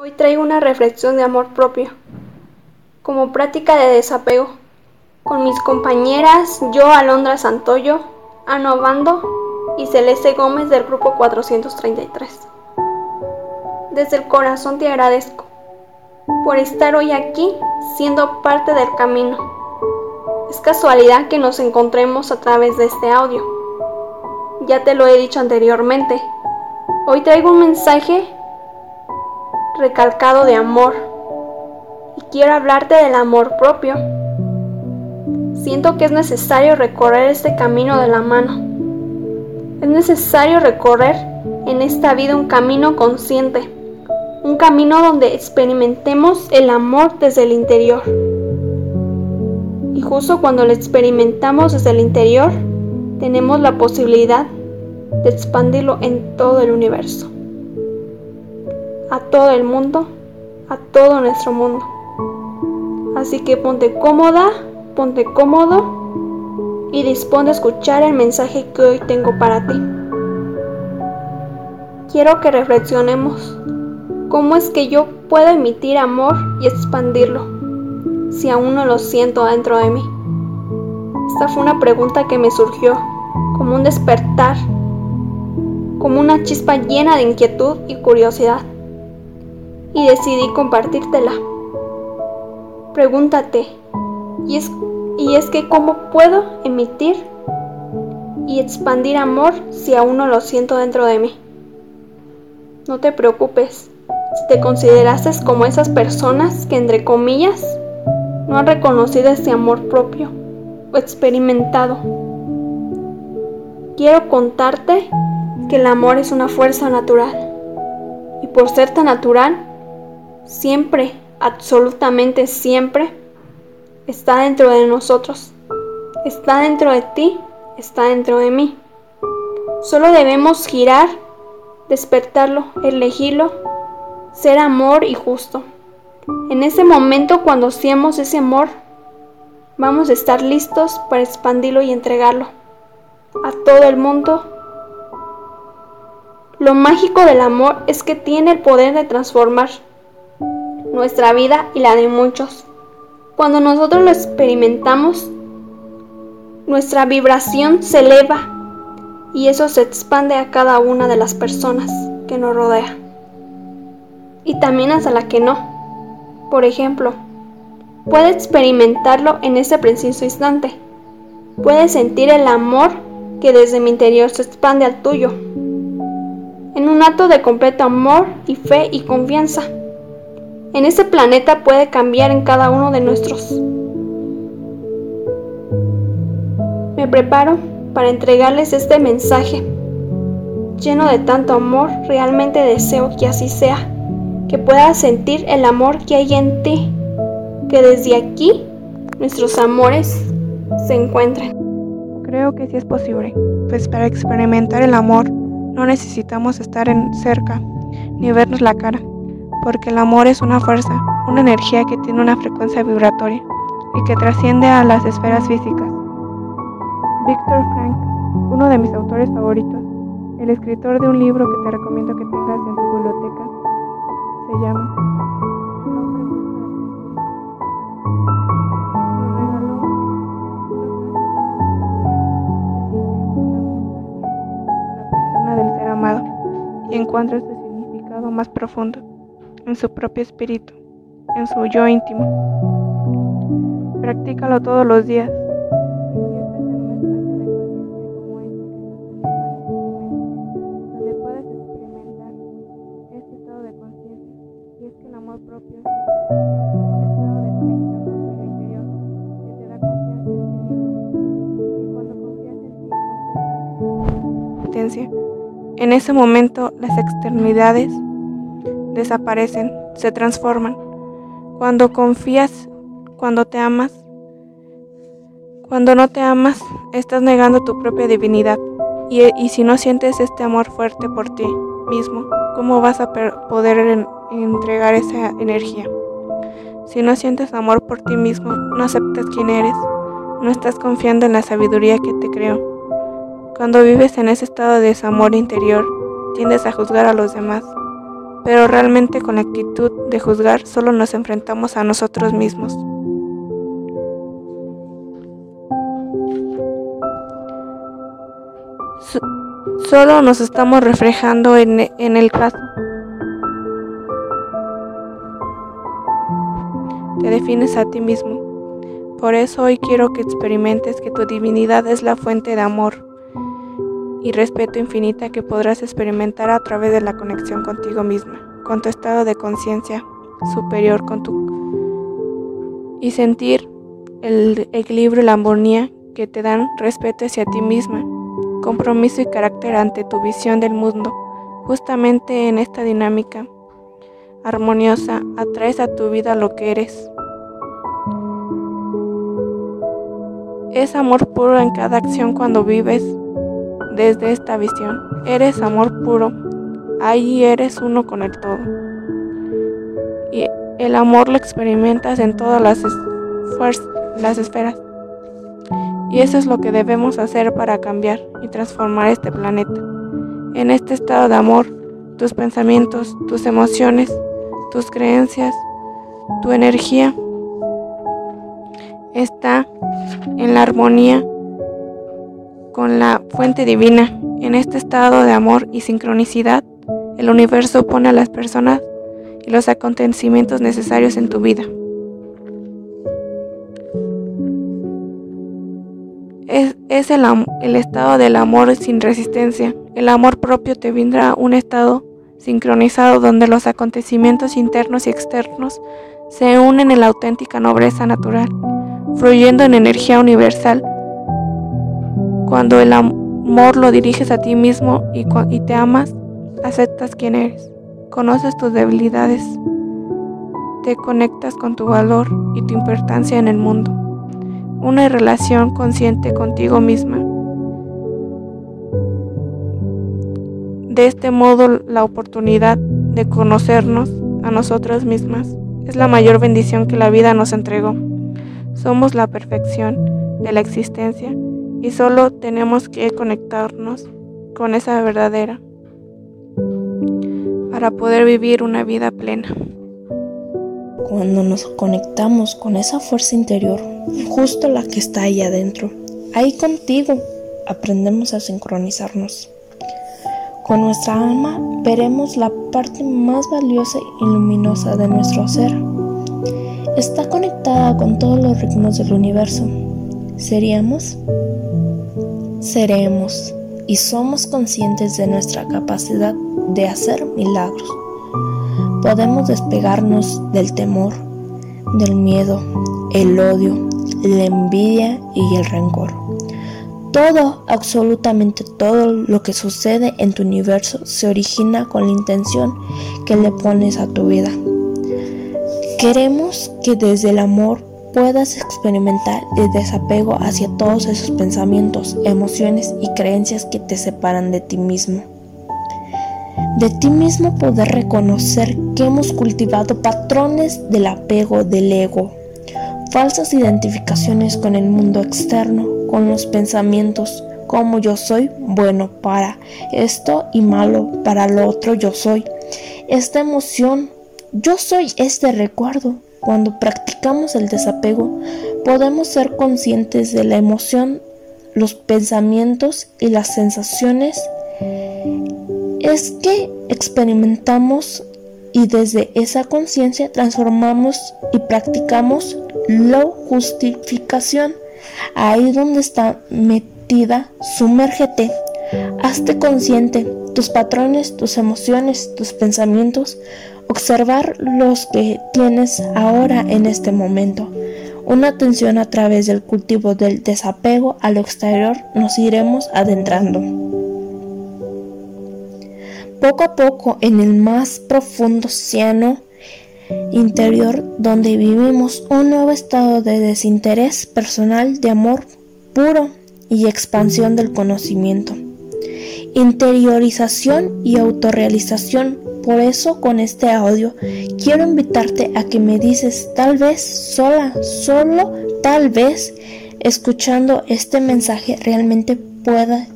Hoy traigo una reflexión de amor propio, como práctica de desapego, con mis compañeras, yo, Alondra Santoyo, Ana Obando y Celeste Gómez del grupo 433. Desde el corazón te agradezco por estar hoy aquí siendo parte del camino. Es casualidad que nos encontremos a través de este audio. Ya te lo he dicho anteriormente. Hoy traigo un mensaje recalcado de amor y quiero hablarte del amor propio. Siento que es necesario recorrer este camino de la mano. Es necesario recorrer en esta vida un camino consciente, un camino donde experimentemos el amor desde el interior. Y justo cuando lo experimentamos desde el interior, tenemos la posibilidad de expandirlo en todo el universo a todo el mundo, a todo nuestro mundo. Así que ponte cómoda, ponte cómodo y dispone a escuchar el mensaje que hoy tengo para ti. Quiero que reflexionemos cómo es que yo puedo emitir amor y expandirlo si aún no lo siento dentro de mí. Esta fue una pregunta que me surgió como un despertar, como una chispa llena de inquietud y curiosidad y decidí compartírtela. Pregúntate, ¿y es, y es que cómo puedo emitir y expandir amor si aún no lo siento dentro de mí? No te preocupes, si te consideraste como esas personas que entre comillas no han reconocido ese amor propio o experimentado. Quiero contarte que el amor es una fuerza natural y por ser tan natural siempre, absolutamente siempre, está dentro de nosotros. Está dentro de ti, está dentro de mí. Solo debemos girar, despertarlo, elegirlo, ser amor y justo. En ese momento cuando seamos ese amor, vamos a estar listos para expandirlo y entregarlo a todo el mundo. Lo mágico del amor es que tiene el poder de transformar nuestra vida y la de muchos. Cuando nosotros lo experimentamos, nuestra vibración se eleva y eso se expande a cada una de las personas que nos rodea. Y también hasta la que no. Por ejemplo, puede experimentarlo en ese preciso instante. Puede sentir el amor que desde mi interior se expande al tuyo. En un acto de completo amor y fe y confianza en este planeta puede cambiar en cada uno de nuestros. Me preparo para entregarles este mensaje. Lleno de tanto amor, realmente deseo que así sea, que puedas sentir el amor que hay en ti, que desde aquí nuestros amores se encuentren. Creo que sí es posible, pues para experimentar el amor no necesitamos estar en cerca ni vernos la cara porque el amor es una fuerza, una energía que tiene una frecuencia vibratoria y que trasciende a las esferas físicas. Víctor Frank, uno de mis autores favoritos, el escritor de un libro que te recomiendo que tengas en tu biblioteca, se llama y encuentra su significado más profundo en su propio espíritu, en su yo íntimo. Practícalo todos los días. donde puedes experimentar este estado de conciencia y es que el amor propio es un estado de conexión con tu yo interior que te da confianza en ti mismo y cuando confías en ti confías en en ese momento las externidades desaparecen, se transforman. Cuando confías, cuando te amas, cuando no te amas, estás negando tu propia divinidad. Y, si no sientes este amor fuerte por ti mismo, ¿cómo vas a poder entregar esa energía? Si no sientes amor por ti mismo, no aceptas quién eres, no estás confiando en la sabiduría que te creó. Cuando vives en ese estado de desamor interior, tiendes a juzgar a los demás, pero realmente con la actitud de juzgar solo nos enfrentamos a nosotros mismos. solo nos estamos reflejando en, en el caso. Te defines a ti mismo. Por eso hoy quiero que experimentes que tu divinidad es la fuente de amor y respeto infinita que podrás experimentar a través de la conexión contigo misma, con tu estado de conciencia superior con tu y sentir el equilibrio y la armonía que te dan respeto hacia ti misma, compromiso y carácter ante tu visión del mundo. Justamente en esta dinámica armoniosa atraes a tu vida lo que eres. Es amor puro en cada acción cuando vives desde esta visión. Eres amor puro, ahí eres uno con el todo. Y el amor lo experimentas en todas las, las esferas. Y eso es lo que debemos hacer para cambiar y transformar este planeta. En este estado de amor, tus pensamientos, tus emociones, tus creencias, tu energía está en la armonía con la fuente divina. En este estado de amor y sincronicidad, el universo pone a las personas y los acontecimientos necesarios en tu vida. Es, el, el estado del amor sin resistencia. El amor propio te vendrá un estado sincronizado donde los acontecimientos internos y externos se unen en la auténtica nobleza natural, fluyendo en energía universal cuando el amor lo diriges a ti mismo y, te amas, aceptas quién eres, conoces tus debilidades, te conectas con tu valor y tu importancia en el mundo. Una relación consciente contigo misma. De este modo, la oportunidad de conocernos a nosotras mismas es la mayor bendición que la vida nos entregó. Somos la perfección de la existencia y solo tenemos que conectarnos con esa verdadera para poder vivir una vida plena. Cuando nos conectamos con esa fuerza interior, justo la que está ahí adentro, ahí contigo, aprendemos a sincronizarnos. Con nuestra alma veremos la parte más valiosa y luminosa de nuestro ser. Está conectada con todos los ritmos del universo. ¿Seríamos? Seremos y somos conscientes de nuestra capacidad de hacer milagros. Podemos despegarnos del temor, del miedo, el odio, la envidia y el rencor. Todo, absolutamente todo lo que sucede en tu universo se origina con la intención que le pones a tu vida. Queremos que desde el amor puedas experimentar el desapego hacia todos esos pensamientos, emociones y creencias que te separan de ti mismo. De ti mismo poder reconocer que hemos cultivado patrones del apego del ego, falsas identificaciones con el mundo externo, con los pensamientos, como yo soy bueno para esto y malo para lo otro yo soy. Esta emoción, yo soy este recuerdo, cuando practicamos el desapego, podemos ser conscientes de la emoción, los pensamientos y las sensaciones es que experimentamos y desde esa conciencia transformamos y practicamos la justificación. Ahí donde está metida, sumérgete, hazte consciente, tus patrones, tus emociones, tus pensamientos Observar los que tienes ahora en este momento. Una atención a través del cultivo del desapego a lo exterior nos iremos adentrando. Poco a poco en el más profundo océano interior donde vivimos un nuevo estado de desinterés personal, de amor puro y expansión del conocimiento. Interiorización y autorrealización por eso con este audio quiero invitarte a que me dices tal vez sola, solo tal vez escuchando este mensaje realmente puedas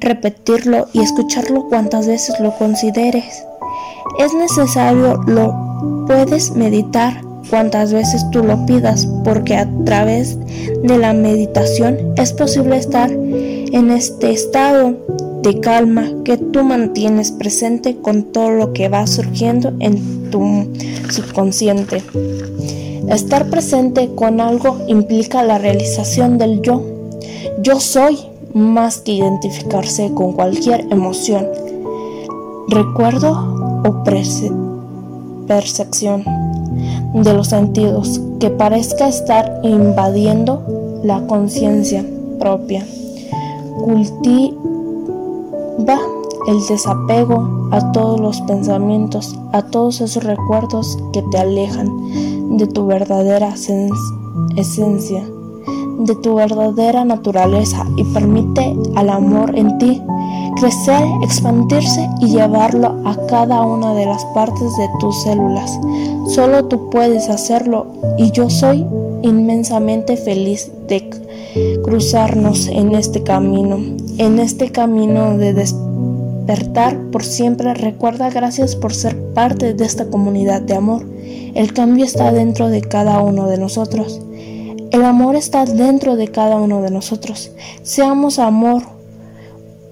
repetirlo y escucharlo cuantas veces lo consideres. es necesario, lo puedes meditar cuantas veces tú lo pidas, porque a través de la meditación es posible estar en este estado de calma que tú mantienes presente con todo lo que va surgiendo en tu subconsciente. Estar presente con algo implica la realización del yo. Yo soy más que identificarse con cualquier emoción, recuerdo o percepción de los sentidos que parezca estar invadiendo la conciencia propia. Cultiva el desapego a todos los pensamientos, a todos esos recuerdos que te alejan de tu verdadera esencia, de tu verdadera naturaleza y permite al amor en ti crecer, expandirse y llevarlo a cada una de las partes de tus células. Solo tú puedes hacerlo y yo soy inmensamente feliz de cruzarnos en este camino, en este camino de despertar por siempre. Recuerda, gracias por ser parte de esta comunidad de amor. El cambio está dentro de cada uno de nosotros. El amor está dentro de cada uno de nosotros. Seamos amor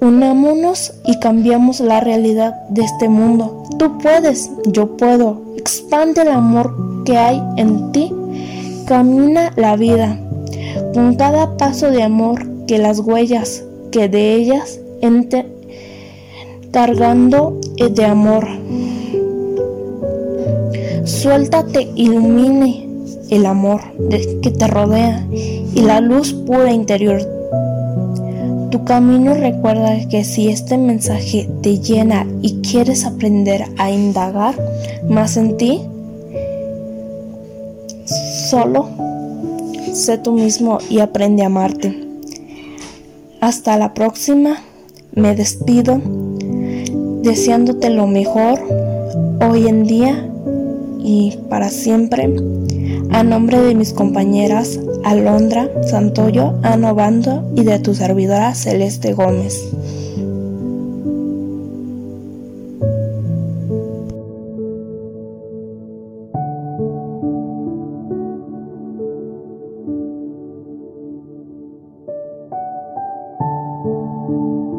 Unámonos y cambiamos la realidad de este mundo. Tú puedes, yo puedo. Expande el amor que hay en ti. Camina la vida con cada paso de amor que las huellas que de ellas cargando de amor. Suéltate, ilumine el amor que te rodea y la luz pura interior tu camino recuerda que si este mensaje te llena y quieres aprender a indagar más en ti, solo sé tú mismo y aprende a amarte. Hasta la próxima, me despido deseándote lo mejor hoy en día y para siempre. A nombre de mis compañeras Alondra Santoyo, Ano Bando y de tu servidora Celeste Gómez.